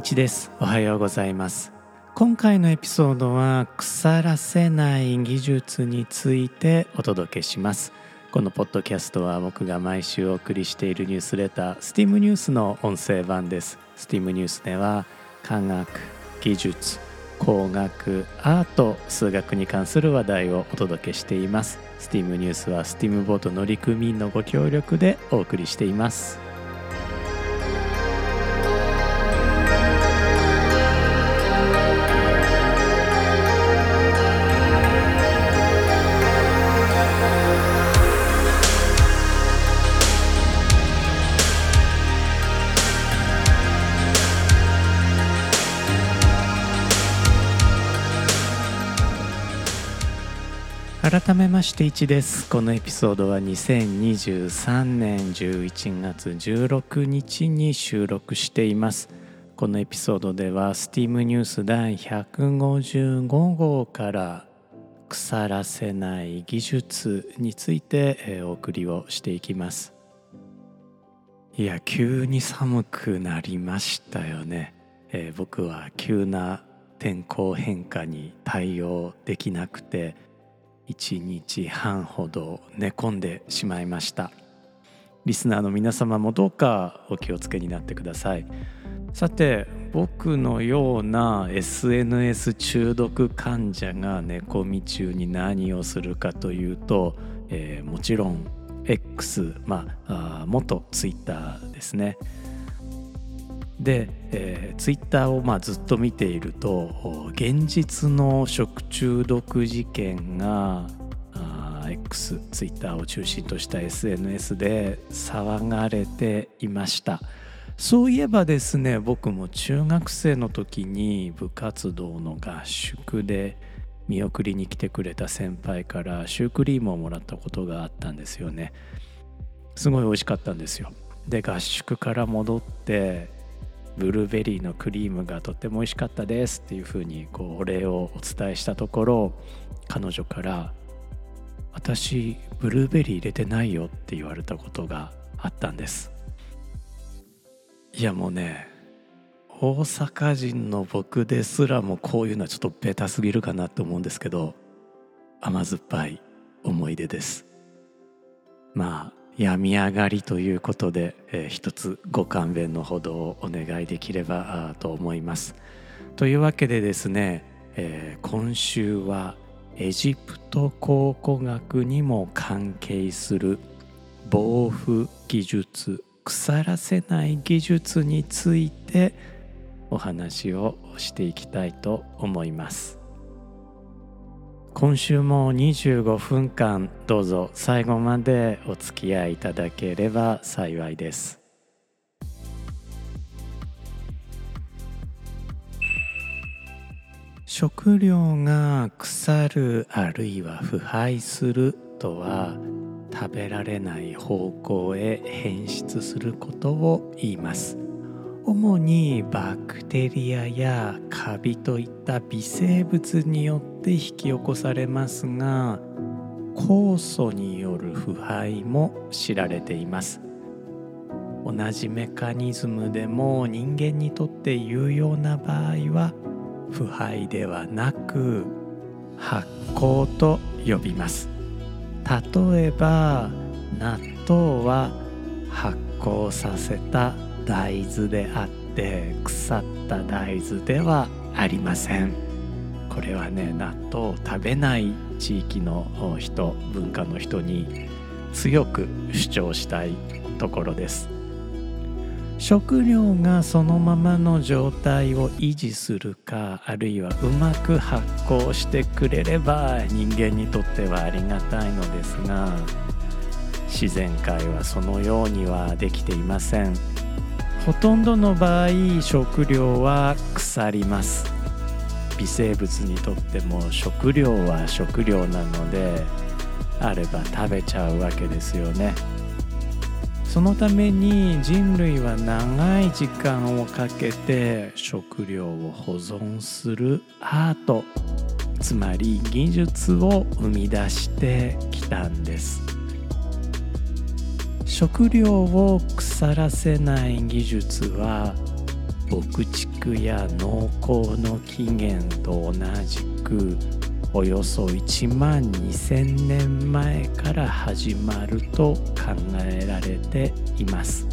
一です。おはようございます。今回のエピソードは腐らせない技術についてお届けします。このポッドキャストは僕が毎週お送りしているニュースレター STEAM ニュースの音声版です。STEAM ニュースでは科学技術工学アート数学に関する話題をお届けしています。STEAM ニュースは STEAM ボート乗組員のご協力でお送りしています。改めまして1です。このエピソードは2023年11月16日に収録しています。このエピソードでは STEAM ニュース第155号から腐らせない技術についてお送りをしていきます。いや急に寒くなりましたよね、えー、僕は急な天候変化に対応できなくて1日半ほど寝込んでしまいました。リスナーの皆様もどうかお気をつけになってください。さて僕のような SNS 中毒患者が寝込み中に何をするかというと、えー、もちろん X まあ元 Twitter ですね。で、えー、ツイッターをまあずっと見ていると現実の食中毒事件が X ツイッターを中心とした SNS で騒がれていました。そういえばですね僕も中学生の時に部活動の合宿で見送りに来てくれた先輩からシュークリームをもらったことがあったんですよね。すごい美味しかったんですよ。で合宿から戻ってブルーベリーのクリームがとっても美味しかったですっていうふうにこうお礼をお伝えしたところ彼女から「私ブルーベリー入れてないよ」って言われたことがあったんです。いやもうね大阪人の僕ですらもこういうのはちょっとベタすぎるかなと思うんですけど甘酸っぱい思い出です。まあ病み上がりということで、えー、一つご勘弁のほどをお願いできればと思います。というわけでですね、えー、今週はエジプト考古学にも関係する防腐技術腐らせない技術についてお話をしていきたいと思います。今週も25分間どうぞ最後までお付き合いいただければ幸いです。食料が腐るあるいは腐敗するとは食べられない方向へ変質することを言います。主にバクテリアやカビといった微生物によって引き起こされますが酵素による腐敗も知られています。同じメカニズムでも人間にとって有用な場合は腐敗ではなく発酵と呼びます。例えば納豆は発酵させた大豆であって腐った大豆ではありません。これはね納豆を食べない地域の人文化の人に強く主張したいところです。食料がそのままの状態を維持するかあるいはうまく発酵してくれれば人間にとってはありがたいのですが自然界はそのようにはできていません。ほとんどの場合食料は腐ります。微生物にとっても食料は食料なのであれば食べちゃうわけですよね。そのために人類は長い時間をかけて食料を保存するアートつまり技術を生み出してきたんです。食料を腐らせない技術は牧畜や農耕の起源と同じくおよそ1万2,000年前から始まると考えられています。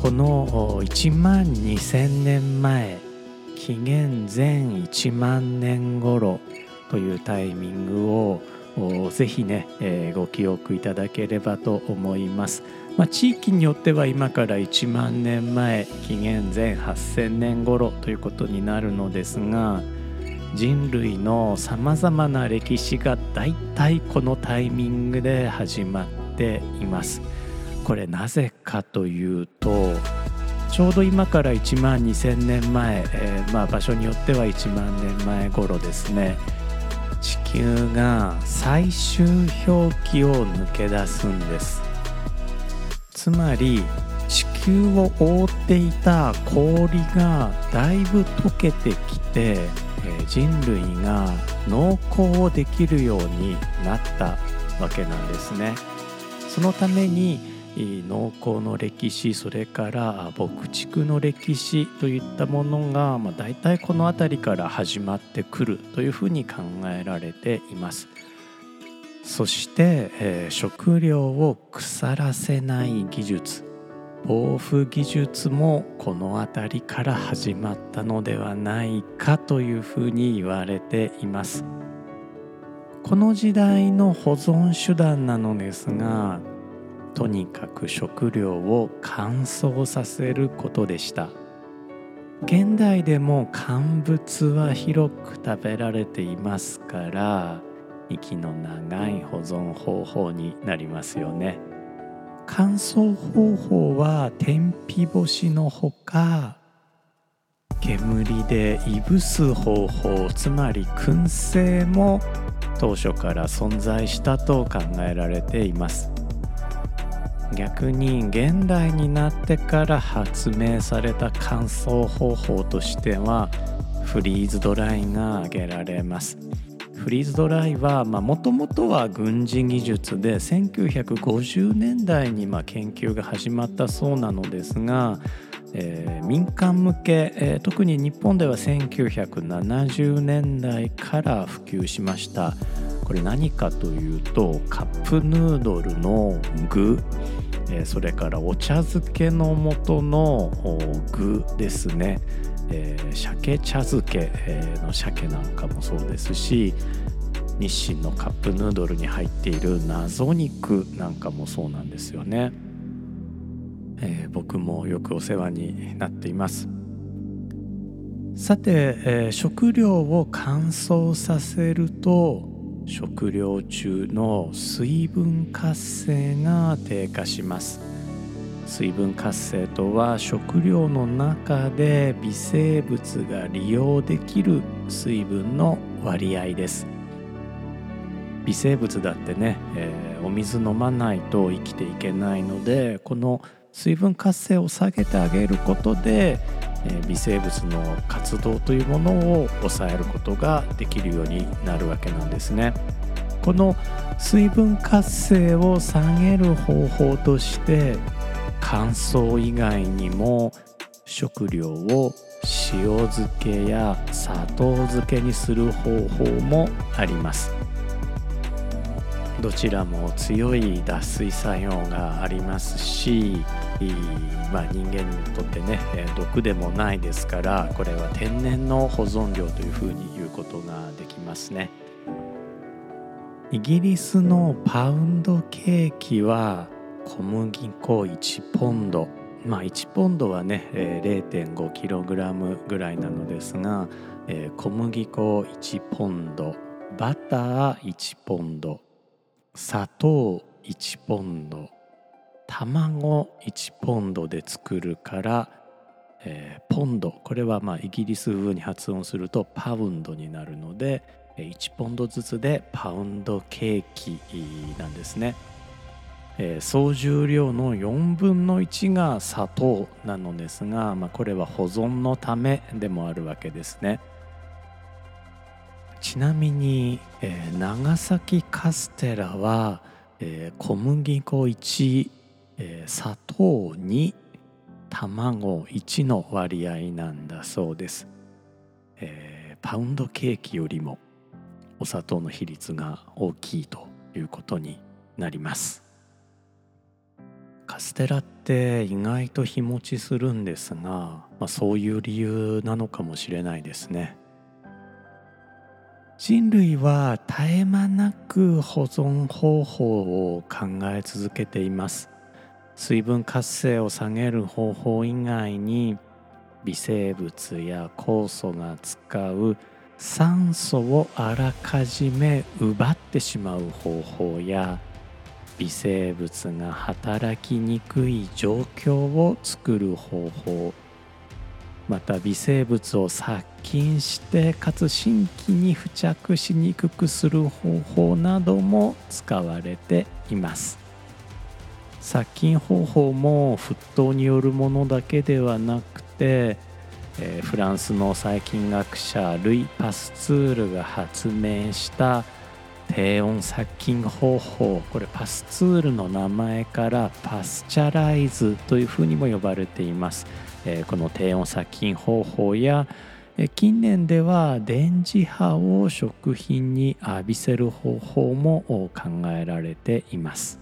この1万2,000年前紀元前1万年頃というタイミングをぜひね、えー、ご記憶いただければと思います。まあ、地域によっては今から1万年前紀元前8,000年頃ということになるのですが人類のさまざまな歴史がだいたいこのタイミングで始まっています。これなぜかというとちょうど今から1万2,000年前、えー、まあ、場所によっては1万年前頃ですね地球が最終氷期を抜け出すんです。つまり地球を覆っていた氷がだいぶ溶けてきて人類が農耕をできるようになったわけなんですね。そのために農耕の歴史それから牧畜の歴史といったものが、まあ、大体この辺りから始まってくるというふうに考えられています。そして、えー、食料を腐らせない技術防腐技術もこの辺りから始まったのではないかというふうに言われています。この時代の保存手段なのですがとにかく食料を乾燥させることでした。現代でも乾物は広く食べられていますから息の長い保存方法になりますよね。乾燥方法は天日干しのほか煙でいぶす方法つまり燻製も当初から存在したと考えられています。逆に現代になってから発明された乾燥方法としてはフリーズドライが挙げられます。フリーズドライはもともとは軍事技術で1950年代にま研究が始まったそうなのですが、えー、民間向け、えー、特に日本では1970年代から普及しました。これ何かというとカップヌードルの具。えそれからお茶漬けの素の具ですね、えー、鮭茶漬けの鮭なんかもそうですし日清のカップヌードルに入っている謎肉なんかもそうなんですよね、えー、僕もよくお世話になっています。さて、えー、食料を乾燥させると食料中の水分活性が低下します。水分活性とは食料の中で微生物が利用できる水分の割合です。微生物だってね、えー、お水飲まないと生きていけないのでこの水分活性を下げてあげることで微生物の活動というものを抑えることができるようになるわけなんですね。この水分活性を下げる方法として乾燥以外にも食料を塩漬けや砂糖漬けにする方法もありますどちらも強い脱水作用がありますしまあ、人間にとってね毒でもないですからこれは天然の保存料というふうに言うことができますね。イギリスのパウンドケーキは小麦粉1ポンド。まあ1ポンドはね 0.5kg ぐらいなのですが小麦粉1ポンド。バター1ポンド。砂糖1ポンド。卵1ポンドで作るから、えー、ポンドこれはまあイギリス風に発音するとパウンドになるので1ポンドずつでパウンドケーキなんですね。えー、総重量の4分の1が砂糖なのですが、まあ、これは保存のためでもあるわけですね。ちなみに、えー、長崎カステラは、えー、小麦粉1えー、砂糖2卵1の割合なんだそうです、えー、パウンドケーキよりもお砂糖の比率が大きいということになります。カステラって意外と日持ちするんですが、まあ、そういう理由なのかもしれないですね。人類は絶え間なく保存方法を考え続けています。水分活性を下げる方法以外に微生物や酵素が使う酸素をあらかじめ奪ってしまう方法や微生物が働きにくい状況を作る方法また微生物を殺菌してかつ新規に付着しにくくする方法なども使われています。殺菌方法も沸騰によるものだけではなくて、えー、フランスの細菌学者ルイ・パスツールが発明した低温殺菌方法。これパスツールの名前からパスチャライズというふうにも呼ばれています、えー、この低温殺菌方法や近年では電磁波を食品に浴びせる方法も考えられています。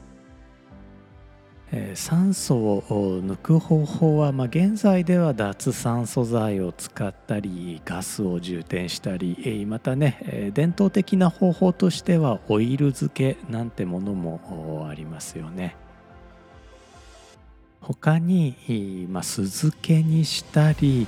え酸素を抜く方法は、まあ、現在では脱酸素剤を使ったりガスを充填したりまたねえ伝統的な方法としてはオイル漬けなんてものもありますよね。他に、まあ、酢漬けにしたり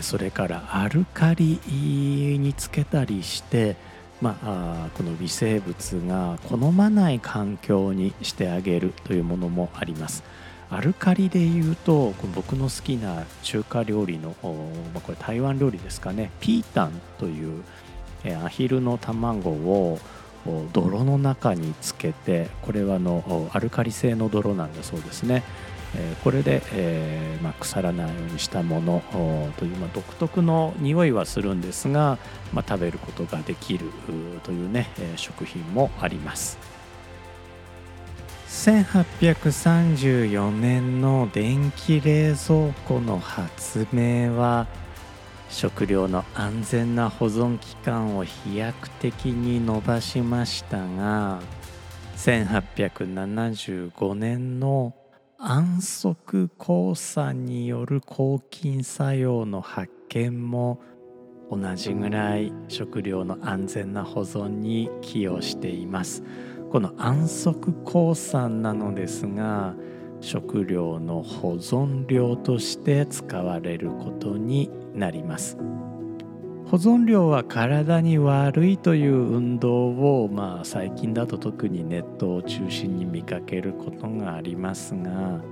それからアルカリにつけたりしてまあ、この微生物が好まない環境にしてあげるというものもあります。アルカリでいうと僕の好きな中華料理の、まあ、これ台湾料理ですかねピータンというアヒルの卵を泥の中につけてこれはのアルカリ性の泥なんだそうですねえこれで、えまあ、腐らないようにしたものという、まあ、独特の匂いはするんですが、まあ、食べることができるというね、え、食品もあります。1834年の電気冷蔵庫の発明は食料の安全な保存期間を飛躍的に伸ばしましたが1875年の安息交差による抗菌作用の発見も同じぐらい食料の安全な保存に寄与しています。この安息鉱酸なのですが食料の保存料として使われることになります。保存料は体に悪いという運動を、まあ、最近だと特にネットを中心に見かけることがありますが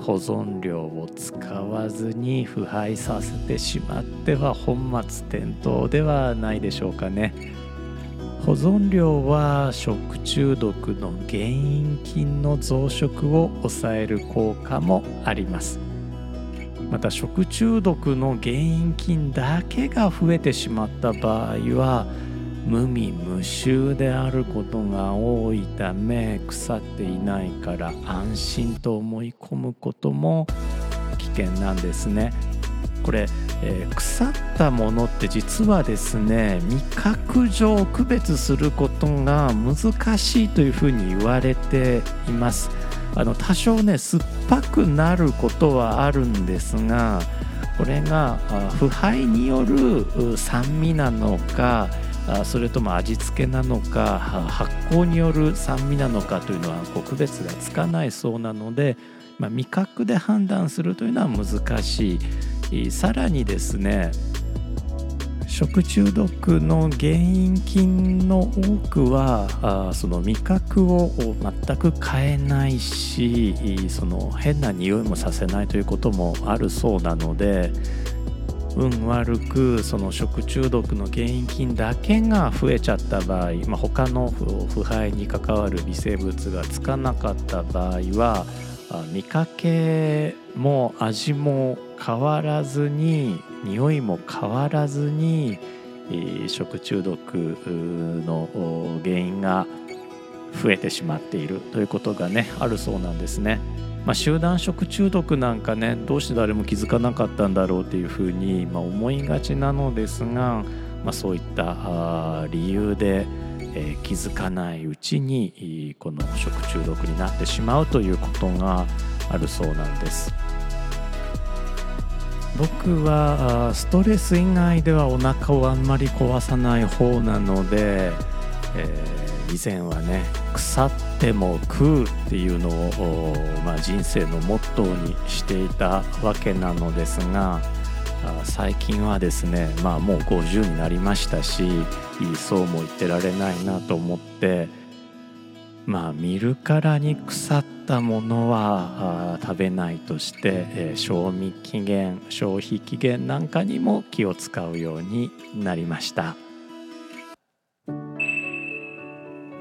保存料を使わずに腐敗させてしまっては本末転倒ではないでしょうかね。保存料は食中毒の原因菌の増殖を抑える効果もあります。また食中毒の原因菌だけが増えてしまった場合は無味無臭であることが多いため腐っていないから安心と思い込むことも危険なんですね。これ、えー、腐ったものって実はですね味覚上区別することが難しいというふうに言われています。あの多少ね酸っぱくなることはあるんですがこれが腐敗による酸味なのかそれとも味付けなのか発酵による酸味なのかというのは区別がつかないそうなので、まあ、味覚で判断するというのは難しい。さらにですね食中毒の原因菌の多くはあその味覚を全く変えないしその変な匂いもさせないということもあるそうなので運悪くその食中毒の原因菌だけが増えちゃった場合、まあ、他の腐敗に関わる微生物がつかなかった場合は見かけも味も変わらずに匂いも変わらずに食中毒の原因が増えてしまっているということがねあるそうなんですね。まあ、集団食中毒なんかねどうして誰も気づかなかったんだろうっていうふうに、まあ、思いがちなのですが、まあ、そういった理由で、えー、気づかないうちにこの食中毒になってしまうということがあるそうなんです。僕はストレス以外ではお腹をあんまり壊さない方なので、えー以前はね腐っても食うっていうのを、まあ、人生のモットーにしていたわけなのですが最近はですねまあもう50になりましたしそうも言ってられないなと思ってまあ見るからに腐ったものは食べないとして、賞味期限消費期限なんかにも気を使うようになりました。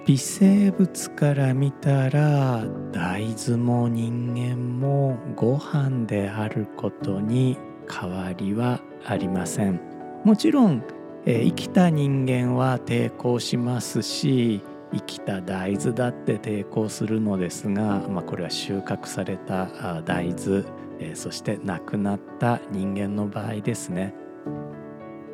微生物から見たら大豆も人間もご飯であることに変わりはありません。もちろん、え生きた人間は抵抗しますし生きた大豆だって抵抗するのですが、まあ、これは収穫された大豆、えそして亡くなった人間の場合ですね。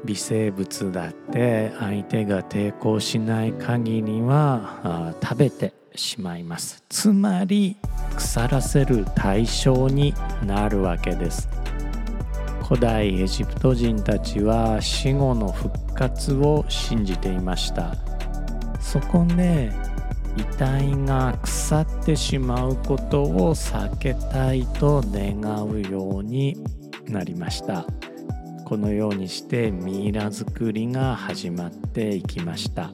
微生物だって相手が抵抗しない限りは食べてしまいます。つまり腐らせる対象になるわけです。古代エジプト人たちは死後の復活を信じていました。そこで遺体が腐ってしまうことを避けたいと願うようになりました。このようにしてミイラ作りが始まっていきました。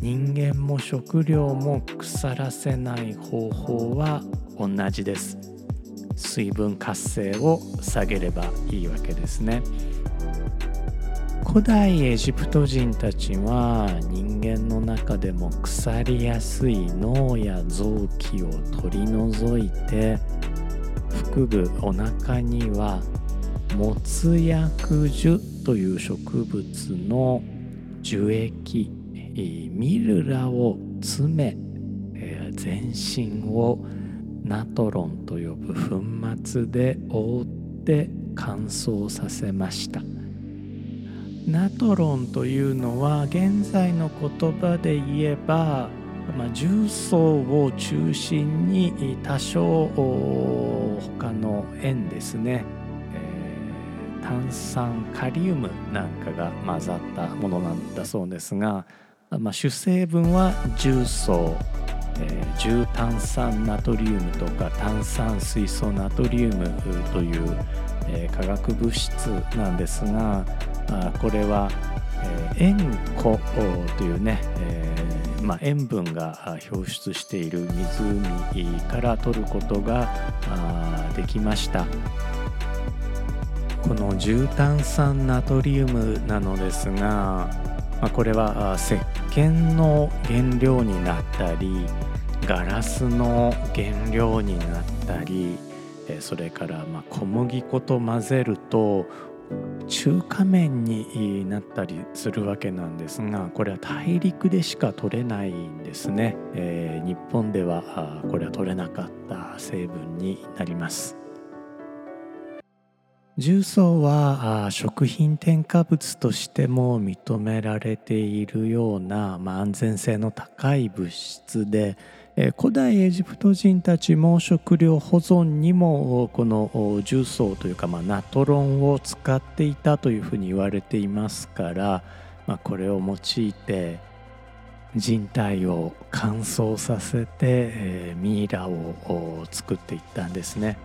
人間も食料も腐らせない方法は同じです。水分活性を下げればいいわけですね。古代エジプト人たちは人間の中でも腐りやすい脳や臓器を取り除いて腹部お腹にはモツ薬樹という植物の樹液ミルラを詰め全身をナトロンと呼ぶ粉末で覆って乾燥させました。ナトロンというのは現在の言葉で言えば、まあ、重曹を中心に多少他の塩ですね。炭酸カリウムなんかが混ざったものなんだそうですが、まあ、主成分は重曹、えー、重炭酸ナトリウムとか炭酸水素ナトリウムという、えー、化学物質なんですがあこれは、えー、塩湖というね、えーまあ、塩分が表出している湖から取ることができました。この重炭酸ナトリウムなのですが、まあ、これは石鹸の原料になったりガラスの原料になったりそれからま小麦粉と混ぜると中華麺になったりするわけなんですがこれは大陸でしか取れないんですね、えー、日本ではこれは取れなかった成分になります。重曹は食品添加物としても認められているような、まあ、安全性の高い物質で古代エジプト人たちも食料保存にもこの重曹というか、まあ、ナトロンを使っていたというふうに言われていますから、まあ、これを用いて人体を乾燥させて、ミイラを作っていったんですね。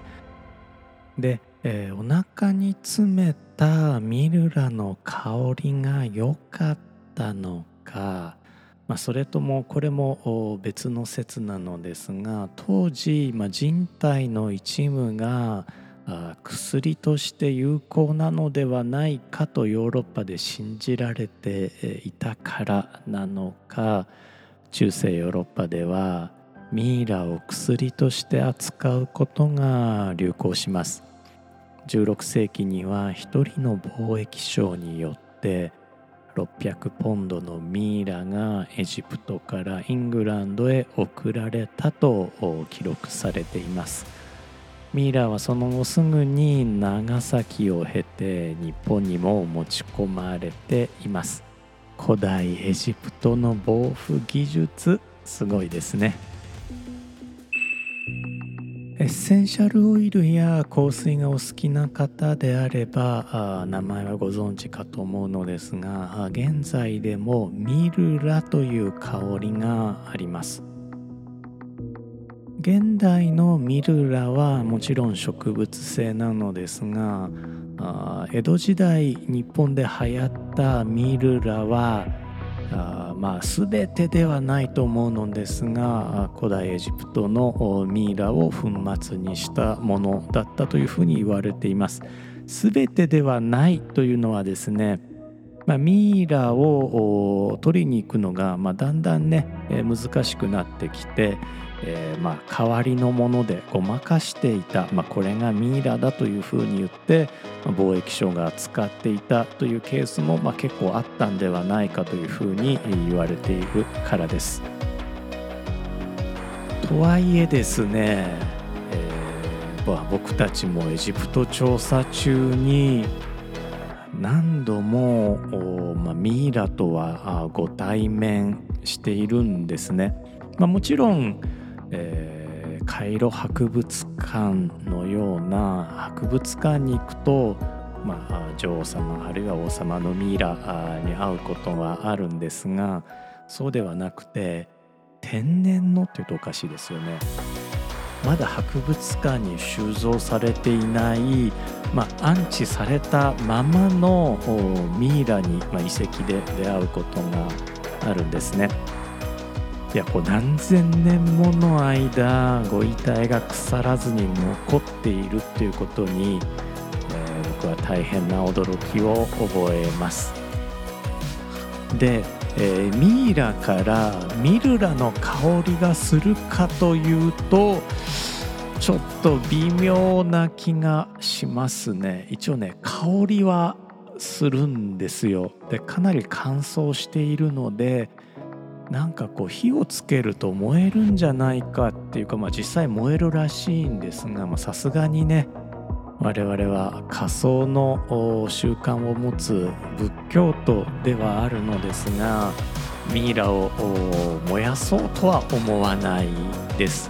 でえー、お腹に詰めたミルラの香りが良かったのか、まあ、それともこれも別の説なのですが当時、まあ、人体の一部が薬として有効なのではないかとヨーロッパで信じられていたからなのか。中世ヨーロッパではミイラを薬として扱うことが流行します。16世紀には一人の貿易商によって600ポンドのミイラがエジプトからイングランドへ送られたと記録されています。ミイラはその後すぐに長崎を経て日本にも持ち込まれています。古代エジプトの防腐技術すごいですね。ッセンシャルオイルや香水がお好きな方であればあ名前はご存知かと思うのですが現在でもミルラという香りがあります。現代のミルラはもちろん植物性なのですが江戸時代日本で流行ったミルラはあまあ全てではないと思うのですが古代エジプトのミイラを粉末にしたものだったというふうに言われています。全てではないというのはですねまあ、ミイラを取りに行くのが、まあ、だんだんね、難しくなってきて、えー、まあ代わりのものでごまかしていた、まあ、これがミイラだというふうに言って、ま、貿易商が使っていたというケースも、まあ、結構あったんではないかというふうに言われているからです。とはいえですね、えー、僕たちもエジプト調査中に何度も、まあ、ミイラとはご対面しているんですね。まあ、もちろんえー、カイロ博物館のような博物館に行くと、まあ、女王様あるいは王様のミイラに会うことはあるんですがそうではなくて天然のって言うとおかしいですよね。まだ博物館に収蔵されていない、まあ、安置されたままのミイラに、まあ、遺跡で出会うことがあるんですね。いやこう何千年もの間ご遺体が腐らずに残っているっていうことに、えー、僕は大変な驚きを覚えます。で、えー、ミイラからミルラの香りがするかというとちょっと微妙な気がしますね。一応ね香りはするんですよ。でかなり乾燥しているのでなんかこう火をつけると燃えるんじゃないかっていうか、まあ、実際燃えるらしいんですがさすがにね我々は仮想の習慣を持つ仏教徒ではあるのですがミイラを燃やそうとは思わないです。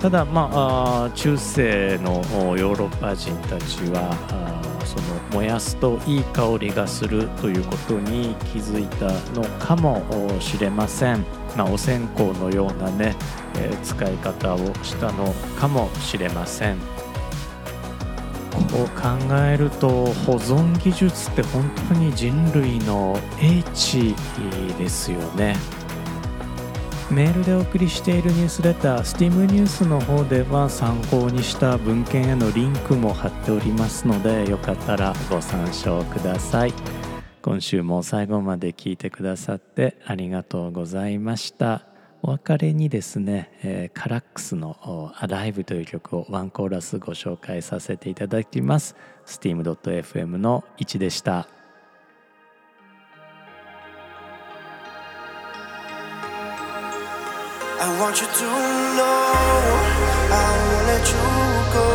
ただまあ中世のヨーロッパ人たちはその燃やすといい香りがするということに気づいたのかもしれません、まあ、お線香のようなね、えー、使い方をしたのかもしれませんこう考えると保存技術って本当に人類の英知ですよね。メールでお送りしているニュースレター STEAM ニュースの方では参考にした文献へのリンクも貼っておりますのでよかったらご参照ください。今週も最後まで聞いてくださってありがとうございました。お別れにですね、えー、カラックスの「アライブ」という曲をワンコーラスご紹介させていただきます。steam.fm の1でした「I want you to know I won't let you go.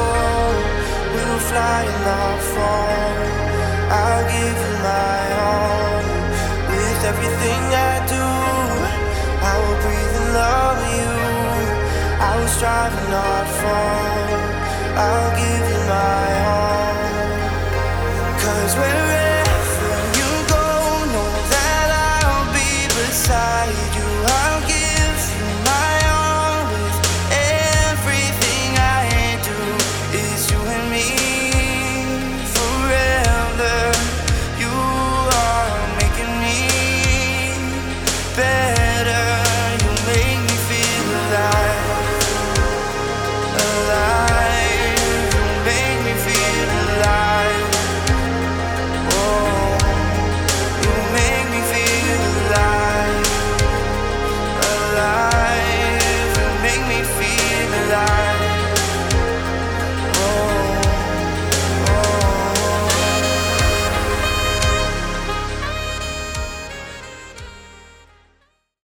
We will fly and not fall. I'll give you my all. With everything I do, I will breathe and love you. I will strive and not fall. I'll give you my all. Cause we're